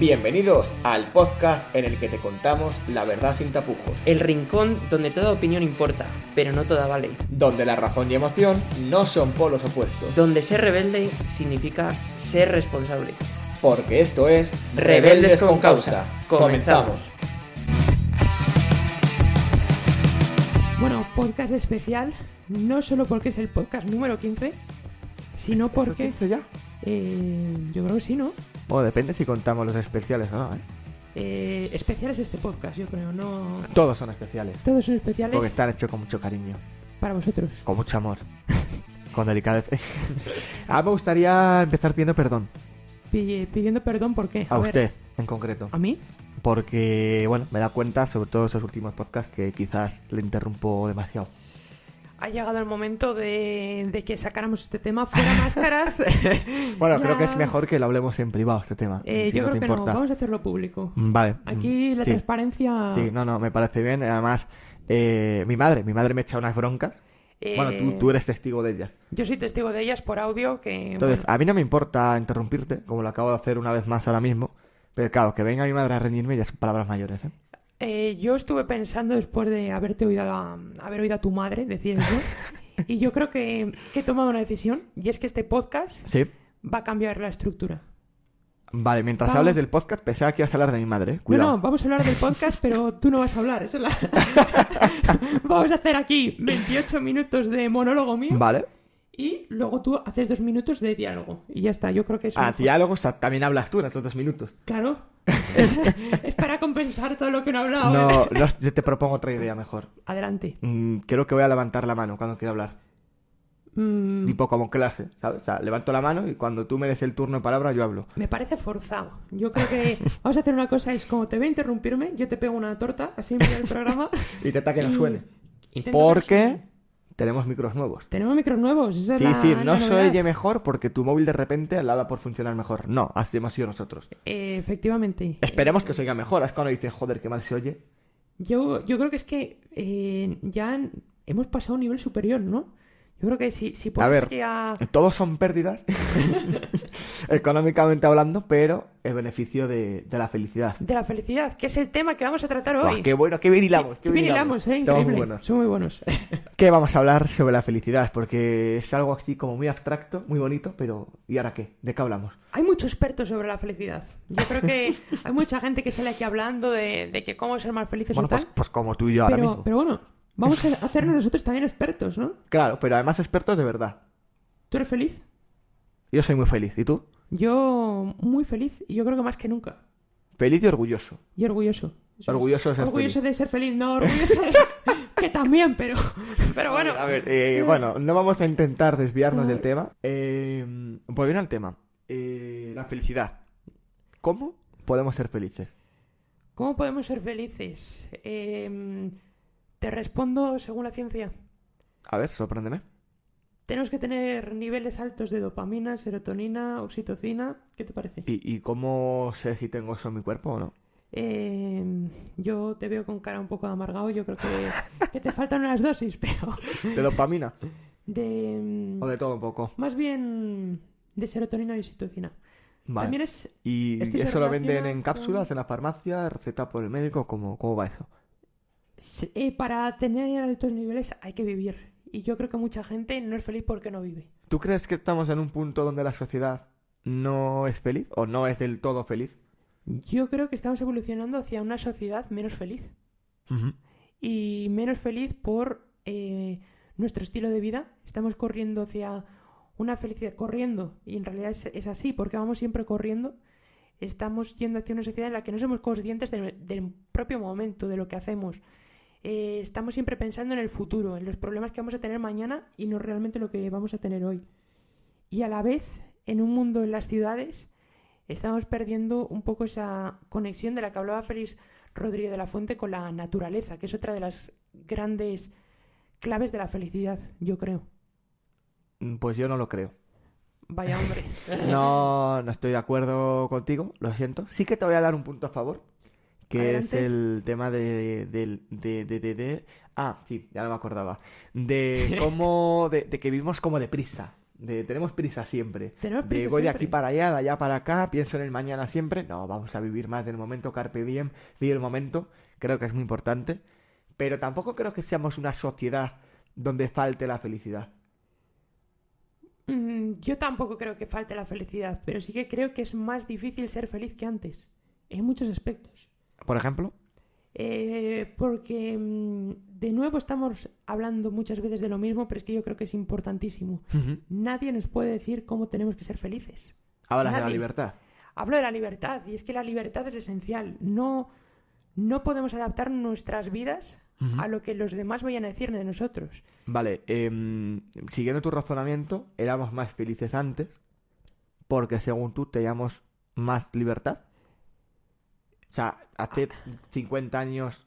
Bienvenidos al podcast en el que te contamos la verdad sin tapujos, El rincón donde toda opinión importa, pero no toda vale. donde la razón y emoción no son polos opuestos, Donde ser rebelde significa ser responsable. porque esto es Rebeldes con Causa. Comenzamos. Bueno, podcast especial, no solo porque es el podcast número 15, sino porque... ya? Eh, yo creo que sí, ¿no? Bueno, depende si contamos los especiales o no, ¿eh? Eh, especial es este podcast, yo creo, no... Todos son especiales. Todos son especiales Porque están hechos con mucho cariño, para vosotros. con mucho amor, con delicadeza. ah, me gustaría empezar pidiendo perdón Pi- pidiendo perdón, ¿por qué? a, usted en concreto. ¿A mí? Porque, bueno, me da cuenta, sobre todo en esos últimos podcasts, que quizás le interrumpo demasiado. Ha llegado el momento de, de que sacáramos este tema fuera máscaras. Bueno, Ya. creo que es mejor que lo hablemos en privado, este tema. Eh, si yo no creo te que no, importa. vamos a hacerlo público. Vale. Aquí la sí. transparencia... Sí, no, no, me parece bien. Además, eh, mi madre, mi madre me echa unas broncas. eh, Bueno, tú, tú eres testigo de ellas. Yo soy testigo de ellas por audio, que... Entonces, bueno, a mí no me importa interrumpirte, como lo acabo de hacer una vez más ahora mismo. Pero claro, que venga mi madre a reñirme ya son palabras mayores, ¿eh? Eh, yo estuve pensando después de haberte oído a, haber oído a tu madre decir eso. y yo creo que, que he tomado una decisión. Y es que este podcast Sí. va a cambiar la estructura. Vale, mientras Vamos. hables del podcast, pensaba que ibas a hablar de mi madre, ¿eh? No, Cuidado. no, vamos a hablar del podcast, pero tú no vas a hablar. Eso es la... vamos a hacer aquí 28 minutos de monólogo mío. Vale. Y luego tú haces dos minutos de diálogo. Y ya está, yo creo que eso... Ah, diálogos, también hablas tú en estos dos minutos. Claro. es, es para compensar todo lo que no he hablado. No, ¿eh? no, yo te propongo otra idea mejor. Adelante. Mm, creo que voy a levantar la mano cuando quiera hablar. Mm, Tipo como clase, ¿sabes? O sea, levanto la mano y cuando tú me des el turno de palabra, yo hablo. Me parece forzado. Yo creo que vamos a hacer una cosa, es como te ve a interrumpirme, yo te pego una torta, así en del programa. Y te que no suene. Porque. Tenemos micros nuevos. Tenemos micros nuevos, esa es Sí, la- sí, la no se novedad. oye mejor porque tu móvil de repente la da por funcionar mejor. No, así hemos sido nosotros. Eh, efectivamente. Esperemos que se oiga mejor. Es cuando dicen, joder, qué mal se oye. Yo, yo creo que es que eh, ya hemos pasado a un nivel superior, ¿no? Yo creo que si, si A pones ver. aquí a- Todos son pérdidas, económicamente hablando, pero el beneficio de, de la felicidad. de la felicidad, que es el tema que vamos a tratar hoy. qué bueno, qué bien hilamos. Qué Qué bien hilamos, eh, increíble. muy buenos. Son muy buenos. ¿Qué vamos a hablar sobre la felicidad? Porque es algo así como muy abstracto, muy bonito, pero ¿y ahora qué? ¿De qué hablamos? Hay muchos expertos sobre la felicidad. Yo creo que hay mucha gente que sale aquí hablando de, de que cómo ser más felices Bueno, o tal. pues, pues como tú y yo ahora mismo. pero bueno, vamos a hacernos nosotros también expertos, ¿no? Claro, pero además expertos de verdad. ¿Tú eres feliz? Yo soy muy feliz. ¿Y tú? Yo muy feliz y yo creo que más que nunca. Feliz y orgulloso. Y orgulloso. Orgulloso de ser Orgulloso feliz. de ser feliz, no orgulloso de... que también, pero... Pero bueno. A ver, eh, bueno, no vamos a intentar desviarnos del tema. Eh, pues bien al tema. Eh, la felicidad. ¿Cómo podemos ser felices? ¿Cómo podemos ser felices? Eh, te respondo según la ciencia. A ver, sorpréndeme. Tenemos que tener niveles altos de dopamina, serotonina, oxitocina. ¿Qué te parece? ¿Y, y cómo sé si tengo eso en mi cuerpo o no? Eh, yo te veo con cara un poco de amargado. Yo creo que, que te faltan unas dosis, pero ¿De dopamina? de... ¿O de todo un poco? Más bien de serotonina y oxitocina. Vale. También es... ¿Y eso lo venden en cápsulas, en la farmacia, receta por el médico? ¿Cómo, cómo va eso? Eh, para tener altos niveles hay que vivir. Y yo creo que mucha gente no es feliz porque no vive. ¿Tú crees que estamos en un punto donde la sociedad no es feliz o no es del todo feliz? Yo creo que estamos evolucionando hacia una sociedad menos feliz. y menos feliz por eh, nuestro estilo de vida. Estamos corriendo hacia una felicidad, corriendo, y en realidad es, es así, porque vamos siempre corriendo. Estamos yendo hacia una sociedad en la que no somos conscientes del, del propio momento, de lo que hacemos. Eh, estamos siempre pensando en el futuro, en los problemas que vamos a tener mañana y no realmente lo que vamos a tener hoy. Y a la vez, en un mundo en las ciudades, estamos perdiendo un poco esa conexión de la que hablaba Félix Rodríguez de la Fuente con la naturaleza, que es otra de las grandes claves de la felicidad, yo creo. Mm, Pues yo no lo creo. Vaya hombre. No, no estoy de acuerdo contigo, lo siento. Sí que te voy a dar un punto a favor, que es el tema de, de, de, de, de- Ah, sí, ya no me acordaba. De cómo... De, de que vivimos como deprisa. De tenemos prisa siempre. Tenemos De prisa voy de aquí para allá, de allá para acá, pienso en el mañana siempre. No, vamos a vivir más del momento, carpe diem, vive el momento. Creo que es muy importante. Pero tampoco creo que seamos una sociedad donde falte la felicidad. Mm, Yo tampoco creo que falte la felicidad, pero sí que creo que es más difícil ser feliz que antes, en muchos aspectos. Por ejemplo, Eh, porque mm, de nuevo estamos hablando muchas veces de lo mismo, pero es que yo creo que es importantísimo. Nadie nos puede decir cómo tenemos que ser felices. hablas de la libertad. Hablo de la libertad, y es que la libertad es esencial. No, no podemos adaptar nuestras vidas a lo que los demás vayan a decir de nosotros. Vale, em, siguiendo tu razonamiento, éramos más felices antes porque según tú teníamos más libertad. O sea, hace 50 años,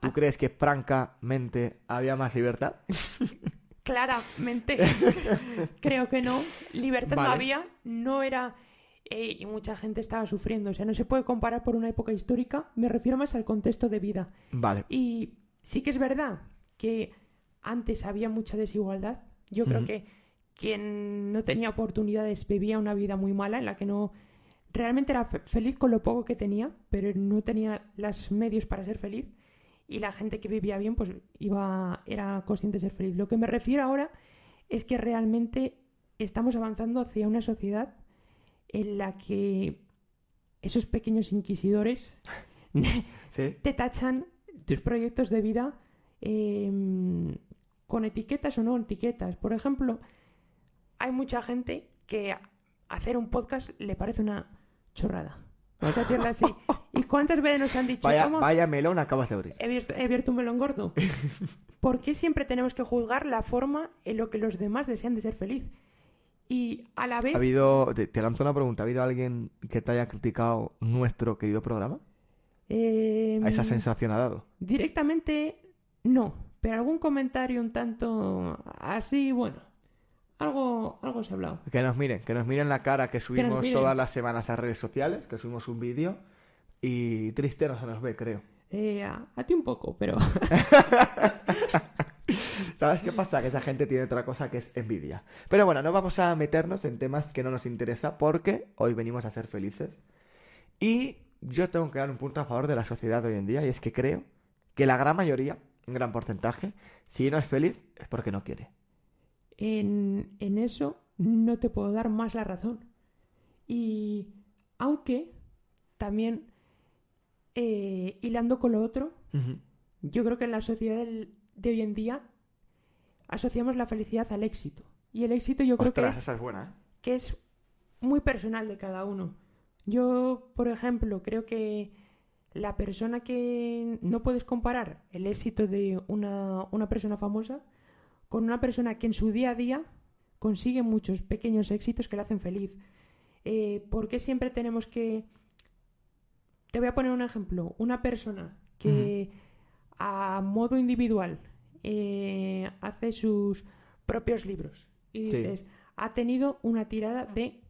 ¿tú crees que francamente había más libertad? Claramente, creo que no. Libertad no había, no era. eh, y mucha gente estaba sufriendo. O sea, no se puede comparar por una época histórica. Me refiero más al contexto de vida. Vale, Y sí que es verdad que antes había mucha desigualdad. Yo creo que quien no tenía oportunidades vivía una vida muy mala en la que no realmente era fe- feliz con lo poco que tenía, pero no tenía los medios para ser feliz. Y la gente que vivía bien, pues iba, era consciente de ser feliz. Lo que me refiero ahora es que realmente estamos avanzando hacia una sociedad en la que esos pequeños inquisidores ¿sí? te tachan tus proyectos de vida eh, con etiquetas o no etiquetas. Por ejemplo, hay mucha gente que hacer un podcast le parece una chorrada. Vamos a así. ¿Y cuántas veces nos han dicho, Vaya, "¿Cómo vaya melón acabas de abrir. he, abierto, he abierto un melón gordo? ¿Por qué siempre tenemos que juzgar la forma en lo que los demás desean de ser feliz? Y a la vez... ¿Ha habido, te, te lanzo una pregunta, ¿ha habido alguien que te haya criticado nuestro querido programa? eh, ¿A esa sensación ha dado? Directamente no, pero algún comentario un tanto así, bueno, algo, algo se ha hablado. Que nos miren, que nos miren la cara que subimos todas las semanas a redes sociales, que subimos un vídeo y triste no se nos ve, creo. Eh, a, a ti un poco, pero ¿Sabes qué pasa? Que esa gente tiene otra cosa que es envidia. Pero bueno, no vamos a meternos en temas que no nos interesa porque hoy venimos a ser felices. Y yo tengo que dar un punto a favor de la sociedad de hoy en día y es que creo que la gran mayoría, un gran porcentaje, si no es feliz es porque no quiere. En, en eso no te puedo dar más la razón. Y aunque también eh, hilando con lo otro, yo creo que en la sociedad del- de hoy en día asociamos la felicidad al éxito. Y el éxito yo creo que es esa es buena, ¿eh? que es muy personal de cada uno. Yo, por ejemplo, creo que la persona que no puedes comparar el éxito de una, una persona famosa con una persona que en su día a día consigue muchos pequeños éxitos que le hacen feliz. Eh, ¿Por qué siempre tenemos que... Te voy a poner un ejemplo. Una persona que a modo individual eh, hace sus propios libros y Sí. dices, ha tenido una tirada de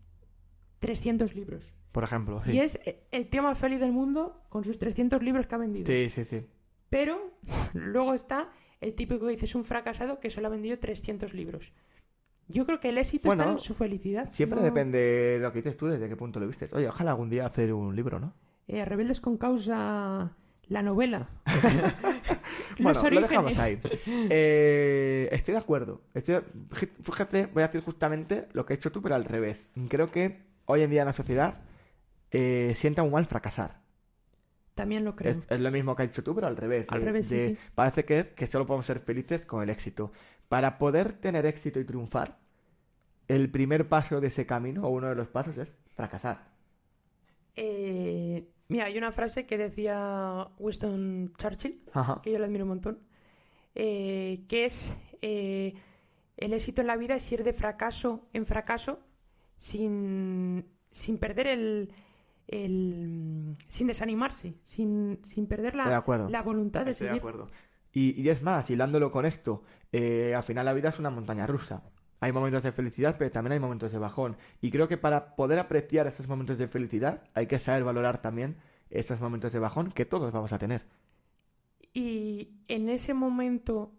300 libros. Por ejemplo, sí. Y es el tío más feliz del mundo con sus 300 libros que ha vendido. Sí, sí, sí. Pero luego está el típico que dice es un fracasado que solo ha vendido 300 libros. Yo creo que el éxito Bueno, está en su felicidad. Siempre no- depende de lo que dices tú, desde qué punto lo vistes. Oye, ojalá algún día hacer un libro, ¿no? Eh, Rebeldes con causa la novela. Bueno, Los lo dejamos orígenes. ahí. Eh, estoy de acuerdo. Estoy- fíjate, voy a decir justamente lo que has hecho tú, pero al revés. Creo que hoy en día en la sociedad eh, sienta muy mal fracasar. También lo creo. Es, es lo mismo que has hecho tú, pero al revés. Al de- revés, sí, de- sí. Parece que es que solo podemos ser felices con el éxito. Para poder tener éxito y triunfar, el primer paso de ese camino, o uno de los pasos, es fracasar. Eh, mira, hay una frase que decía Winston Churchill, Ajá. que yo le admiro un montón, eh, que es eh, el éxito en la vida es ir de fracaso en fracaso sin, sin perder el, el- sin desanimarse, sin, sin perder la, acuerdo. la voluntad de Estoy de seguir. acuerdo. Y, y es más, hilándolo con esto, eh, al final la vida es una montaña rusa. Hay momentos de felicidad, pero también hay momentos de bajón. Y creo que para poder apreciar esos momentos de felicidad, hay que saber valorar también esos momentos de bajón que todos vamos a tener. Y en ese momento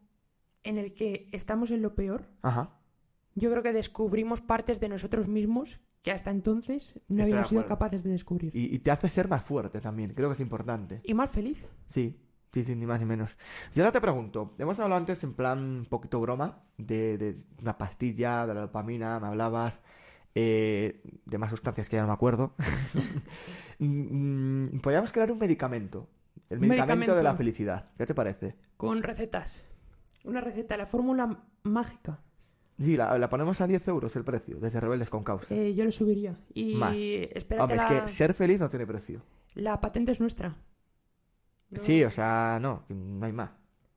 en el que estamos en lo peor, Ajá. yo creo que descubrimos partes de nosotros mismos que hasta entonces no habíamos sido capaces de descubrir. Y, y te hace ser más fuerte también, creo que es importante. Y más feliz. Sí, sí, sí, ni más ni menos. Y ahora te pregunto, hemos hablado antes en plan un poquito broma de, de una pastilla, de la dopamina, me hablabas eh, de más sustancias que ya no me acuerdo. Mm, Podríamos crear un medicamento, el Un medicamento, de medicamento. la felicidad. ¿Qué te parece? Con recetas. Una receta, la fórmula mágica. Sí, la, la ponemos a 10 euros el precio, desde Rebeldes con Causa. Eh, yo lo subiría. Y Más. espérate, Hombre, es que ser feliz no tiene precio. la patente es nuestra. No- Sí, o sea, no, no hay más.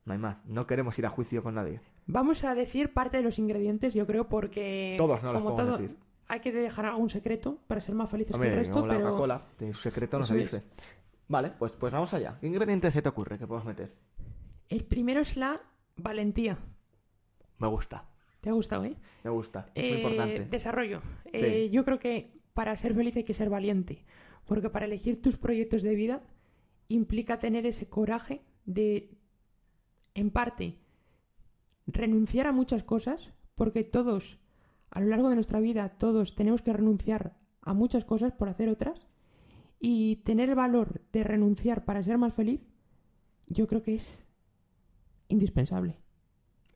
No hay más. No queremos ir a juicio con nadie. Vamos a decir parte de los ingredientes, yo creo, porque Todos no los como podemos todo, decir. hay que dejar algún secreto para ser más felices que el resto, como la pero Coca-Cola, de su secreto no Eso se es. dice. Vale, pues, pues vamos allá. ¿Qué ingredientes se te ocurre que podemos meter? el primero es la valentía. Me gusta, ¿Te ha gustado, eh? me gusta. Es Eh, muy importante. Desarrollo. Eh, yo creo que para ser feliz hay que ser valiente, porque para elegir tus proyectos de vida implica tener ese coraje de, en parte, renunciar a muchas cosas, porque todos, a lo largo de nuestra vida, todos tenemos que renunciar a muchas cosas por hacer otras, y tener el valor de renunciar para ser más feliz, yo creo que es indispensable.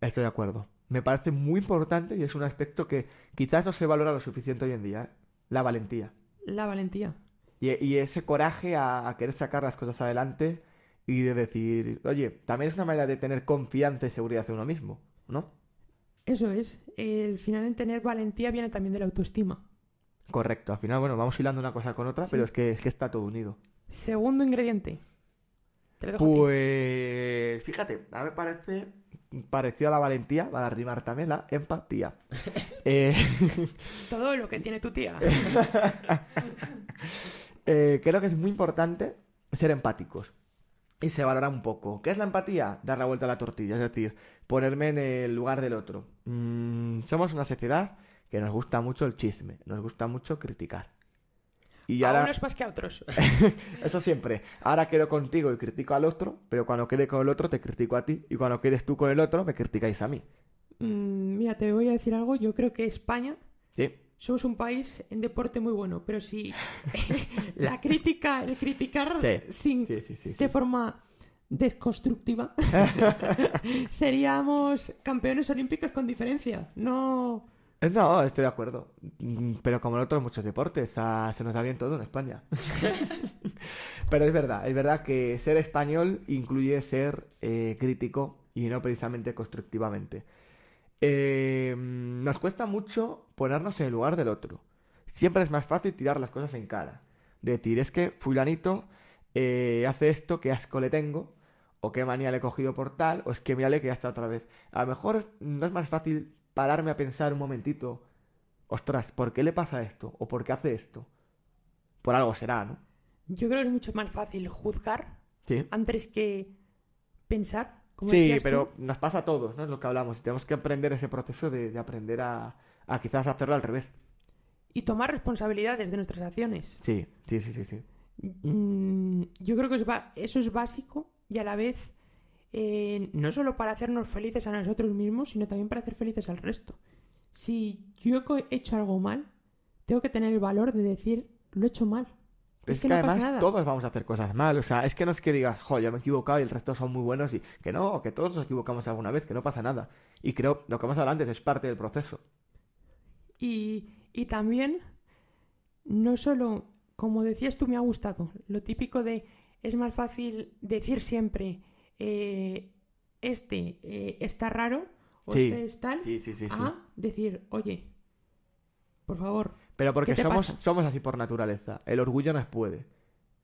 Estoy de acuerdo. Me parece muy importante y es un aspecto que quizás no se valora lo suficiente hoy en día. ¿eh? La valentía. La valentía. Y, y ese coraje a, a querer sacar las cosas adelante y de decir, oye, también es una manera de tener confianza y seguridad en uno mismo, ¿no? Eso es. El final en tener valentía viene también de la autoestima. Correcto. Al final, bueno, vamos hilando una cosa con otra, Sí. pero es que, es que está todo unido. Segundo ingrediente. Te dejo. Pues fíjate, a mí me parece parecido a la valentía, para rimar también la empatía. Eh, Todo lo que tiene tu tía. eh, creo que es muy importante ser empáticos. Y se valora un poco. ¿Qué es la empatía? Dar la vuelta a la tortilla, es decir, ponerme en el lugar del otro. Mm, somos una sociedad que nos gusta mucho el chisme, nos gusta mucho criticar. Y A ahora, unos más que a otros. Eso siempre. Ahora quedo contigo y critico al otro, pero cuando quede con el otro te critico a ti. Y cuando quedes tú con el otro me criticáis a mí. Mm, mira, te voy a decir algo. Yo creo que España Sí. somos un país en deporte muy bueno, pero si la crítica, el criticar Sí, sin Sí, sí, sí. sí. de forma desconstructiva, seríamos campeones olímpicos con diferencia. No. Eh, No, estoy de acuerdo. Mm, Pero como en otros muchos deportes, ah, se nos da bien todo en España. Pero es verdad, es verdad que ser español incluye ser eh, crítico y no precisamente constructivamente. Eh, nos cuesta mucho ponernos en el lugar del otro. Siempre es más fácil tirar las cosas en cara. Decir, es que fulanito eh, hace esto, qué asco le tengo, o qué manía le he cogido por tal, o es que mírale que ya está otra vez. A lo mejor no es más fácil pararme a pensar un momentito, ostras, ¿por qué le pasa esto? ¿O por qué hace esto? Por algo será, ¿no? Yo creo que es mucho más fácil juzgar Sí. antes que pensar. como Sí, tú. pero nos pasa a todos, ¿no? Es lo que hablamos. Tenemos que aprender ese proceso de, de aprender a, a quizás hacerlo al revés. Y tomar responsabilidades de nuestras acciones. Sí, sí, sí, sí, sí. Mm, yo creo que es eso es básico y a la vez eh, no solo para hacernos felices a nosotros mismos, sino también para hacer felices al resto. Si yo he hecho algo mal, tengo que tener el valor de decir, lo he hecho mal. Es que que, no pasa además todos vamos a hacer cosas mal. O sea, es que no es que digas, jo, yo me he equivocado y el resto son muy buenos y que no, que todos nos equivocamos alguna vez, que no pasa nada. Y creo, lo que hemos hablado antes es parte del proceso. Y, y también, no solo, como decías tú, me ha gustado, lo típico de, es más fácil decir siempre, eh, este eh, está raro o Sí, este es tal, Sí, sí, a decir, oye, por favor, Pero porque ¿Qué te somos, pasa? somos así por naturaleza. El orgullo nos puede.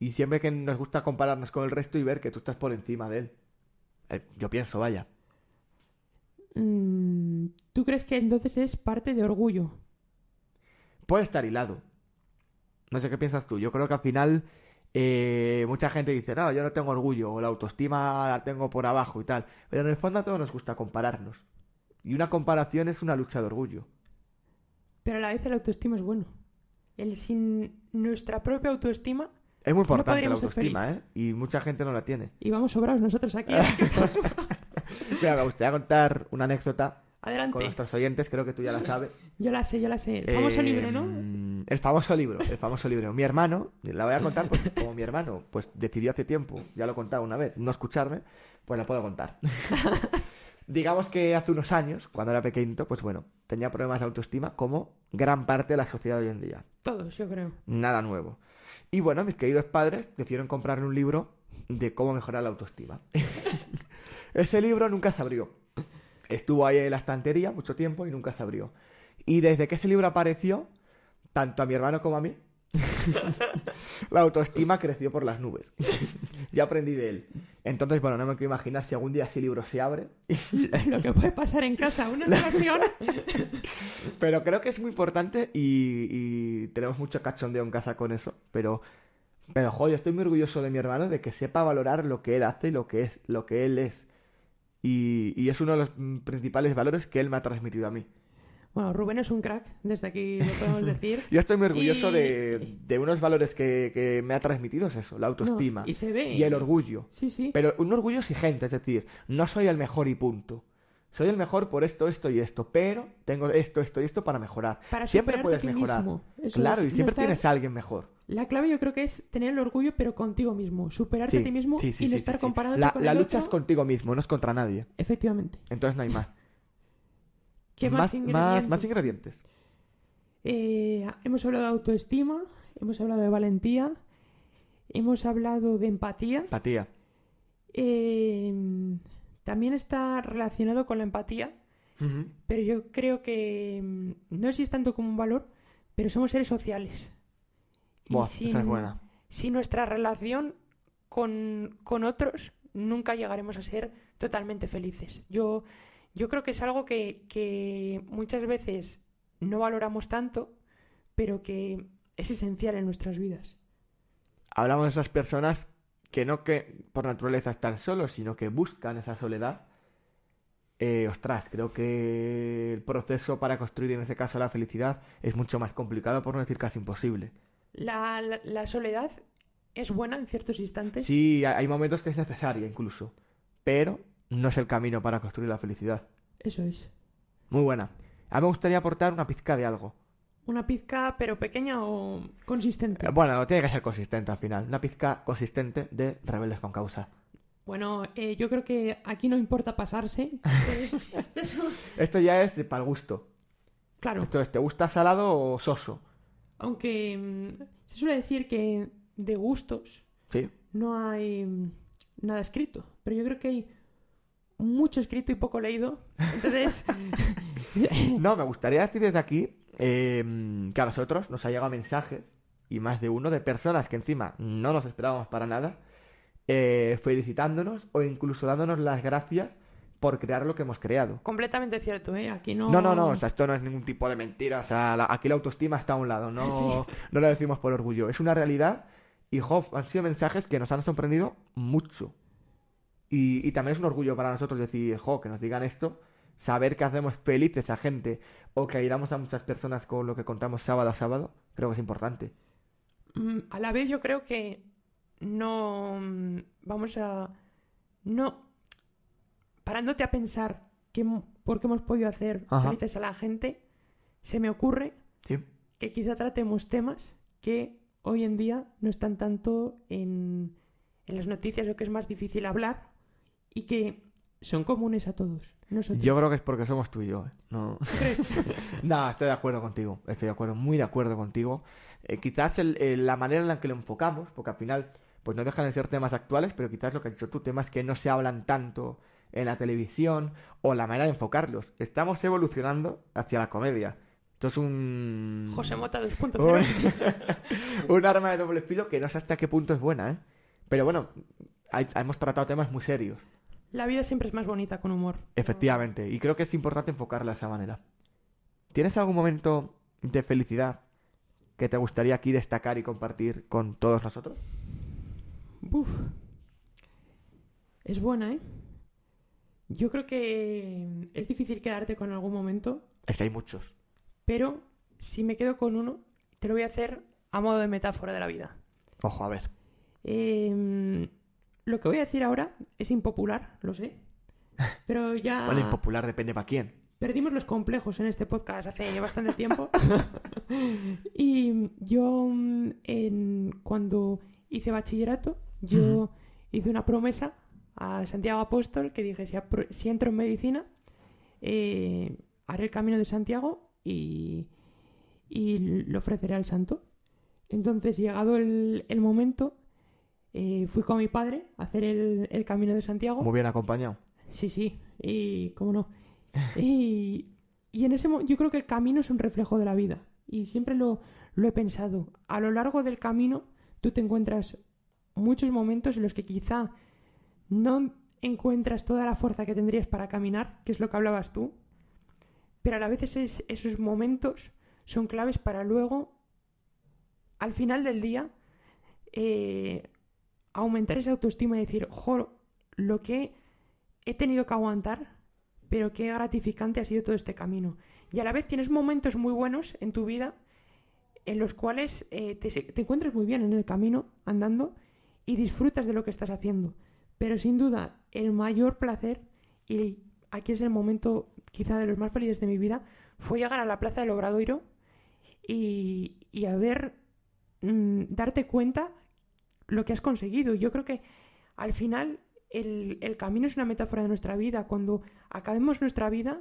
Y siempre que nos gusta compararnos con el resto y ver que tú estás por encima de él. Eh, Yo pienso, vaya. mm, ¿tú crees que entonces es parte de orgullo? Puede estar hilado. No sé qué piensas tú. Yo creo que al final eh, mucha gente dice, no, yo no tengo orgullo, o la autoestima la tengo por abajo y tal. Pero en el fondo a todos nos gusta compararnos. Y una comparación es una lucha de orgullo. Pero a la vez el autoestima es bueno. El sin nuestra propia autoestima, Es muy importante la autoestima, ¿eh? Y mucha gente no la tiene. y vamos sobrados nosotros aquí. Mira, me gustaría contar una anécdota Adelante. con nuestros oyentes, creo que tú ya la sabes. Yo la sé, yo la sé. El famoso Eh, libro, ¿no? El famoso libro, el famoso libro. Mi hermano, la voy a contar porque como mi hermano pues decidió hace tiempo, ya lo he contado una vez, no escucharme, pues la puedo contar. Digamos que hace unos años, cuando era pequeñito, pues bueno, tenía problemas de autoestima como gran parte de la sociedad de hoy en día. Todos, yo creo. Nada nuevo. Y bueno, mis queridos padres decidieron comprarle un libro de cómo mejorar la autoestima. Ese libro nunca se abrió. Estuvo ahí en la estantería mucho tiempo y nunca se abrió. Y desde que ese libro apareció, tanto a mi hermano como a mí, la autoestima creció por las nubes. ya aprendí de él. Entonces, bueno, no me quiero imaginar si algún día ese libro se abre. Lo que puede pasar en casa, una explosión. Pero creo que es muy importante y, y tenemos mucho cachondeo en casa con eso. Pero, pero joder, estoy muy orgulloso de mi hermano de que sepa valorar lo que él hace y lo que es, lo que él es. Y, y es uno de los principales valores que él me ha transmitido a mí. Bueno, Rubén es un crack, desde aquí lo podemos decir. Yo estoy muy orgulloso Y- de, de unos valores que, que me ha transmitido, es eso, la autoestima No, y se ve. y el orgullo. Sí, sí. Pero un orgullo exigente, es decir, no soy el mejor y punto. Soy el mejor por esto, esto y esto, pero tengo esto, esto y esto para mejorar. Para siempre puedes mejorar. Claro, es, y no siempre estar- tienes a alguien mejor. La clave yo creo que es tener el orgullo, pero contigo mismo. Superarte a ti mismo sí, sí, y no estar comparándote La, con la el lucha otro. es contigo mismo, no es contra nadie. Efectivamente. Entonces no hay más. ¿Qué más, más, ingredientes? más ingredientes. Eh, hemos hablado de autoestima, hemos hablado de valentía, hemos hablado de empatía. Empatía. Eh, también está relacionado con la empatía, pero yo creo que mm, no es tanto como un valor, pero somos seres sociales. Y Buah, sin- esa es buena. Sin nuestra relación con, con otros, nunca llegaremos a ser totalmente felices. Yo, yo creo que es algo que, que muchas veces no valoramos tanto, pero que es esencial en nuestras vidas. Hablamos de esas personas que no que por naturaleza están solos, sino que buscan esa soledad. Eh, ostras, creo que el proceso para construir en ese caso la felicidad es mucho más complicado, por no decir casi imposible. La, la- la soledad es buena en ciertos instantes. Sí, hay hay momentos que es necesaria incluso, pero no es el camino para construir la felicidad. Eso es. Muy buena. A mí me gustaría aportar una pizca de algo. Una pizca, pero pequeña o consistente. Eh, Bueno, tiene que ser consistente al final. Una pizca consistente de Rebeldes con Causa. Bueno, eh, yo creo que aquí no importa pasarse. Esto ya es para el gusto. claro. Esto es, ¿te gusta salado o soso? Aunque mm, se suele decir que de gustos Sí. no hay mm, nada escrito, pero yo creo que hay mucho escrito y poco leído. Entonces, No, me gustaría decir desde aquí eh, que a nosotros nos ha llegado mensajes, y más de uno, de personas que encima no nos esperábamos para nada, eh, felicitándonos o incluso dándonos las gracias por crear lo que hemos creado. completamente cierto, ¿eh? Aquí no... No, no, no, o sea, esto no es ningún tipo de mentira, o sea, la- aquí la autoestima está a un lado, no, no lo decimos por orgullo, es una realidad y, jo, han sido mensajes que nos han sorprendido mucho. Y, y también es un orgullo para nosotros decir, jo, que nos digan esto, saber que hacemos felices a gente o que ayudamos a muchas personas con lo que contamos sábado a sábado, creo que es importante. Mm, A la vez yo creo que no mm, vamos a... No... Parándote a pensar que, por qué hemos podido hacer Ajá. felices a la gente, se me ocurre Sí. que quizá tratemos temas que hoy en día no están tanto en, en las noticias o que es más difícil hablar y que son comunes a todos. Nosotros. Yo creo que es porque somos tú y yo, ¿eh? No. No, estoy de acuerdo contigo. Estoy de acuerdo, muy de acuerdo contigo. Eh, quizás el- el- la manera en la que lo enfocamos, porque al final, pues no dejan de ser temas actuales, pero quizás lo que has dicho tú, temas que no se hablan tanto en la televisión o la manera de enfocarlos. Estamos evolucionando hacia la comedia. Esto es un. José Mota 2.0. un, un arma de doble filo que no sé hasta qué punto es buena, ¿eh? Pero bueno, hay- hemos tratado temas muy serios. La vida siempre es más bonita con humor. Efectivamente, y creo que es importante enfocarla de esa manera. ¿Tienes algún momento de felicidad que te gustaría aquí destacar y compartir con todos nosotros? Uf. Es buena, ¿eh? Yo creo que es difícil quedarte con algún momento, Es que hay muchos. pero si me quedo con uno, te lo voy a hacer a modo de metáfora de la vida. Ojo, a ver. Eh, lo que voy a decir ahora es impopular, lo sé. Pero ya... Bueno, impopular depende para quién. perdimos los complejos en este podcast hace bastante tiempo. y yo, mm, en, cuando hice bachillerato, yo hice una promesa a Santiago Apóstol que dije, si, apro- si entro en medicina, eh, haré el camino de Santiago y, y lo ofreceré al santo. Entonces, llegado el, el momento, eh, fui con mi padre a hacer el, el camino de Santiago. Muy bien acompañado. Sí, sí, y cómo no. Y, y en ese yo creo que el camino es un reflejo de la vida. Y siempre lo, lo he pensado. A lo largo del camino tú te encuentras muchos momentos en los que quizá no encuentras toda la fuerza que tendrías para caminar, que es lo que hablabas tú, pero a la vez es- esos momentos son claves para luego, al final del día, eh, aumentar esa autoestima y decir, jo, lo que he tenido que aguantar, pero qué gratificante ha sido todo este camino. Y a la vez tienes momentos muy buenos en tu vida en los cuales eh, te, encuentras muy bien en el camino, andando, y disfrutas de lo que estás haciendo. Pero sin duda, el mayor placer, y aquí es el momento quizá de los más felices de mi vida, fue llegar a la Plaza del Obradoiro y, y a ver, mm, darte cuenta lo que has conseguido. Yo creo que al final el, el camino es una metáfora de nuestra vida. Cuando acabemos nuestra vida,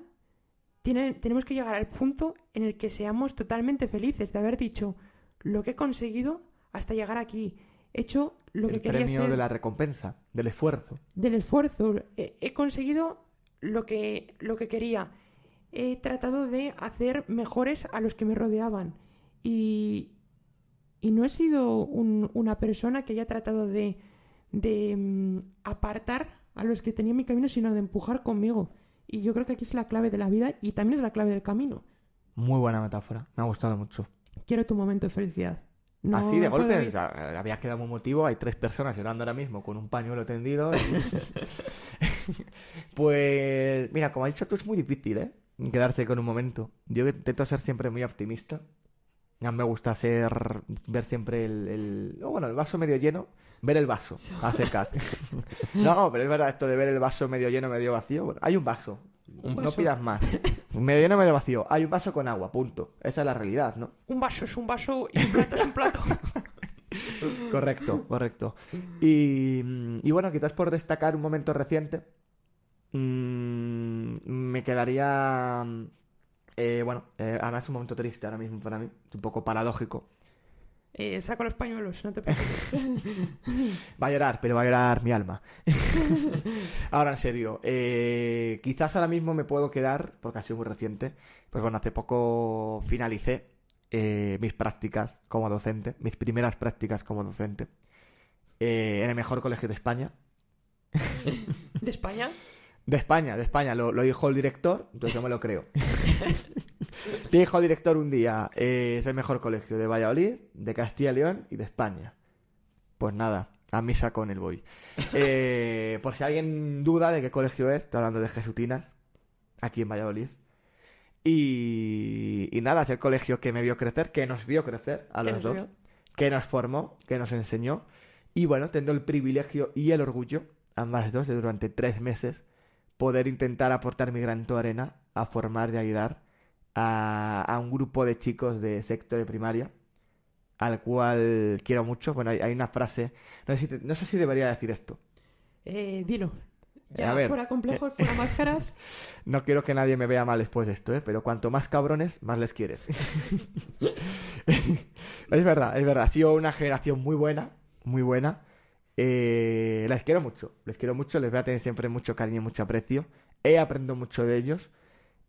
tiene- tenemos que llegar al punto en el que seamos totalmente felices de haber dicho lo que he conseguido hasta llegar aquí. He hecho lo que el quería premio ser de la recompensa, del esfuerzo. del esfuerzo. He, he conseguido lo que, lo que quería. He tratado de hacer mejores a los que me rodeaban. Y, y no he sido un- una persona que haya tratado de, de mm, apartar a los que tenía en mi camino, sino de empujar conmigo. Y yo creo que aquí es la clave de la vida y también es la clave del camino. Muy buena metáfora. Me ha gustado mucho. Quiero tu momento de felicidad. No Así de golpe, o sea, había quedado muy motivo. Hay tres personas llorando ahora mismo con un pañuelo tendido. y- pues, mira, como has dicho tú, es muy difícil, ¿eh? Quedarse con un momento. Yo intento ser siempre muy optimista. A mí me gusta ser, ver siempre el, el- bueno, el vaso medio lleno, ver el vaso, secas. no, pero es verdad esto de ver el vaso medio lleno, medio vacío. Bueno, hay un vaso. Un No vaso. pidas más. Medio lleno, medio vacío. Hay un vaso con agua, punto. Esa es la realidad, ¿no? Un vaso es un vaso y un plato es un plato. Correcto, correcto. Y, y bueno, quizás por destacar un momento reciente, mm, me quedaría, eh, bueno, eh, además es un momento triste ahora mismo para mí, un poco paradójico. Eh, saco los pañuelos, no te preocupes. Va a llorar, pero va a llorar mi alma. Ahora en serio, eh, quizás ahora mismo me puedo quedar, porque ha sido muy reciente, pues bueno, hace poco finalicé eh, mis prácticas como docente, mis primeras prácticas como docente, eh, en el mejor colegio de España. ¿De España? De España, de España, lo, lo dijo el director, entonces yo me lo creo. dijo director un día, eh, es el mejor colegio de Valladolid, de Castilla y León y de España. Pues nada, a misa con el voy. Eh, por si alguien duda de qué colegio es, estoy hablando de Jesutinas, aquí en Valladolid. Y, y nada, es el colegio que me vio crecer, que nos vio crecer a los dos vio. que nos formó, que nos enseñó. Y bueno, tengo el privilegio y el orgullo, ambas dos, de durante tres meses, poder intentar aportar mi granito arena a formar y ayudar a, a un grupo de chicos de sexto de primaria, al cual quiero mucho. Bueno, hay, hay una frase, no sé, si te- no sé si debería decir esto. Eh, dilo. A Ya, ver, fuera complejos, fuera máscaras. No quiero que nadie me vea mal después de esto, ¿eh? Pero cuanto más cabrones, más les quieres. es verdad, es verdad. Ha sido una generación muy buena, muy buena. Eh, les quiero mucho, les quiero mucho, les voy a tener siempre mucho cariño y mucho aprecio. He aprendido mucho de ellos.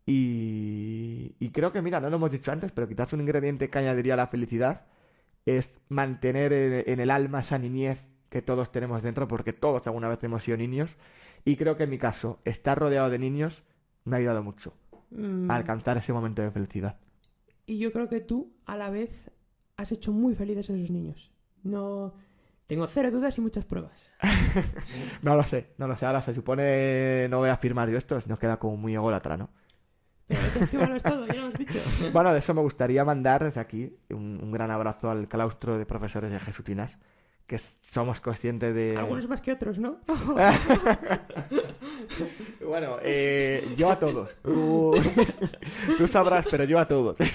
Y, y creo que, mira, no lo hemos dicho antes, pero quizás un ingrediente que añadiría a la felicidad es mantener en, en el alma esa niñez que todos tenemos dentro, porque todos alguna vez hemos sido niños. Y creo que en mi caso, estar rodeado de niños me ha ayudado mucho Mm, a alcanzar ese momento de felicidad. Y yo creo que tú, a la vez, has hecho muy felices a esos niños. No. Tengo cero dudas y muchas pruebas. No lo sé, no lo sé. Ahora se supone, no voy a afirmar yo esto, nos queda como muy ególatra, ¿no? Todo, ya lo hemos dicho. Bueno, de eso me gustaría mandar desde aquí un, un gran abrazo al claustro de profesores de Jesutinas, que somos conscientes de... Algunos más que otros, ¿no? bueno, eh, yo a todos. Tú, tú sabrás, pero yo a todos.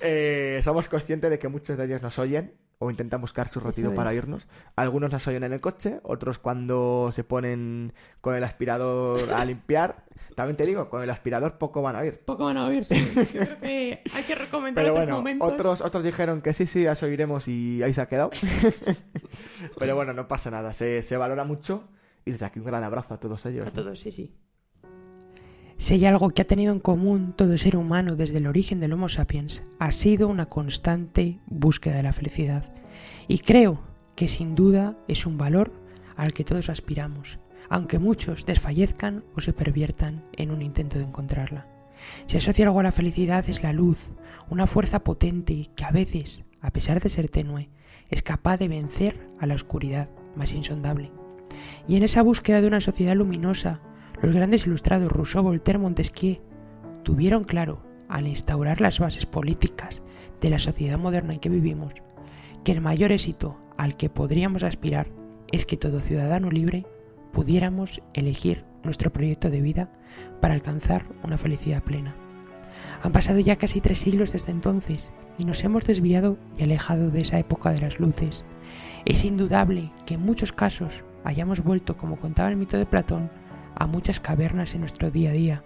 Eh, somos conscientes de que muchos de ellos nos oyen o intentan buscar su retiro para es. irnos. Algunos nos oyen en el coche, otros cuando se ponen con el aspirador a limpiar. También te digo, con el aspirador poco van a oír. Poco van a oír, sí. Yo creo que hay que recomendar Pero otros bueno, momentos. otros, otros dijeron que sí, sí, ya os oiremos y ahí se ha quedado. Pero bueno, no pasa nada, se, se valora mucho y desde aquí un gran abrazo a todos ellos. A todos, sí, sí. Si hay algo que ha tenido en común todo ser humano desde el origen del Homo sapiens, ha sido una constante búsqueda de la felicidad. Y creo que sin duda es un valor al que todos aspiramos, aunque muchos desfallezcan o se perviertan en un intento de encontrarla. Si asocia algo a la felicidad es la luz, una fuerza potente que a veces, a pesar de ser tenue, es capaz de vencer a la oscuridad más insondable. Y en esa búsqueda de una sociedad luminosa, los grandes ilustrados Rousseau, Voltaire, Montesquieu tuvieron claro, al instaurar las bases políticas de la sociedad moderna en que vivimos, que el mayor éxito al que podríamos aspirar es que todo ciudadano libre pudiéramos elegir nuestro proyecto de vida para alcanzar una felicidad plena. Han pasado ya casi tres siglos desde entonces y nos hemos desviado y alejado de esa época de las luces. Es indudable que en muchos casos hayamos vuelto, como contaba el mito de Platón, a muchas cavernas en nuestro día a día,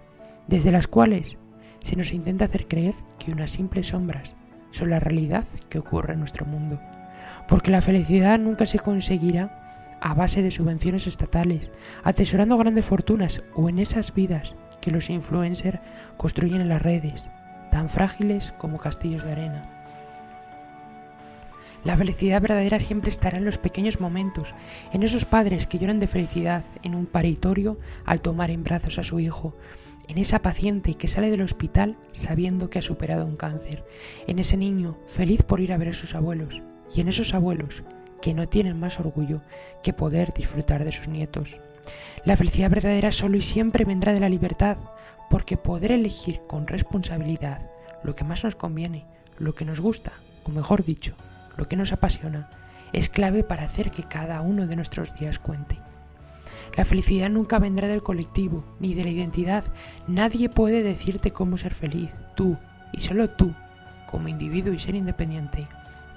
desde las cuales se nos intenta hacer creer que unas simples sombras son la realidad que ocurre en nuestro mundo. Porque la felicidad nunca se conseguirá a base de subvenciones estatales, atesorando grandes fortunas o en esas vidas que los influencers construyen en las redes, tan frágiles como castillos de arena. La felicidad verdadera siempre estará en los pequeños momentos, en esos padres que lloran de felicidad en un paritorio al tomar en brazos a su hijo, en esa paciente que sale del hospital sabiendo que ha superado un cáncer, en ese niño feliz por ir a ver a sus abuelos, y en esos abuelos que no tienen más orgullo que poder disfrutar de sus nietos. La felicidad verdadera solo y siempre vendrá de la libertad, porque poder elegir con responsabilidad lo que más nos conviene, lo que nos gusta, o mejor dicho, lo que nos apasiona, es clave para hacer que cada uno de nuestros días cuente. La felicidad nunca vendrá del colectivo, ni de la identidad. Nadie puede decirte cómo ser feliz. Tú, y solo tú, como individuo y ser independiente,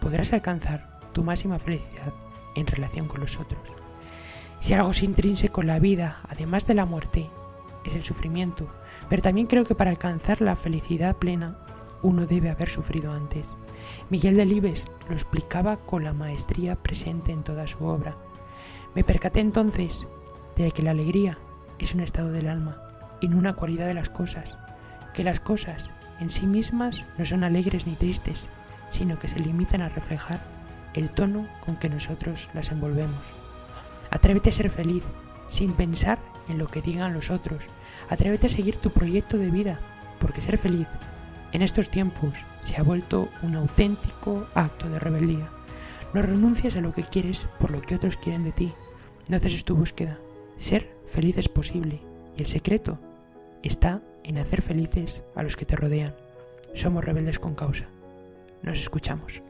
podrás alcanzar tu máxima felicidad en relación con los otros. Si algo es intrínseco en la vida, además de la muerte, es el sufrimiento, pero también creo que para alcanzar la felicidad plena, uno debe haber sufrido antes. Miguel Delibes lo explicaba con la maestría presente en toda su obra. Me percaté entonces de que la alegría es un estado del alma y no una cualidad de las cosas, que las cosas en sí mismas no son alegres ni tristes, sino que se limitan a reflejar el tono con que nosotros las envolvemos. Atrévete a ser feliz, sin pensar en lo que digan los otros. Atrévete a seguir tu proyecto de vida, porque ser feliz en estos tiempos se ha vuelto un auténtico acto de rebeldía. No renuncias a lo que quieres por lo que otros quieren de ti. No ceses tu búsqueda. Ser feliz es posible y el secreto está en hacer felices a los que te rodean. Somos rebeldes con causa. Nos escuchamos.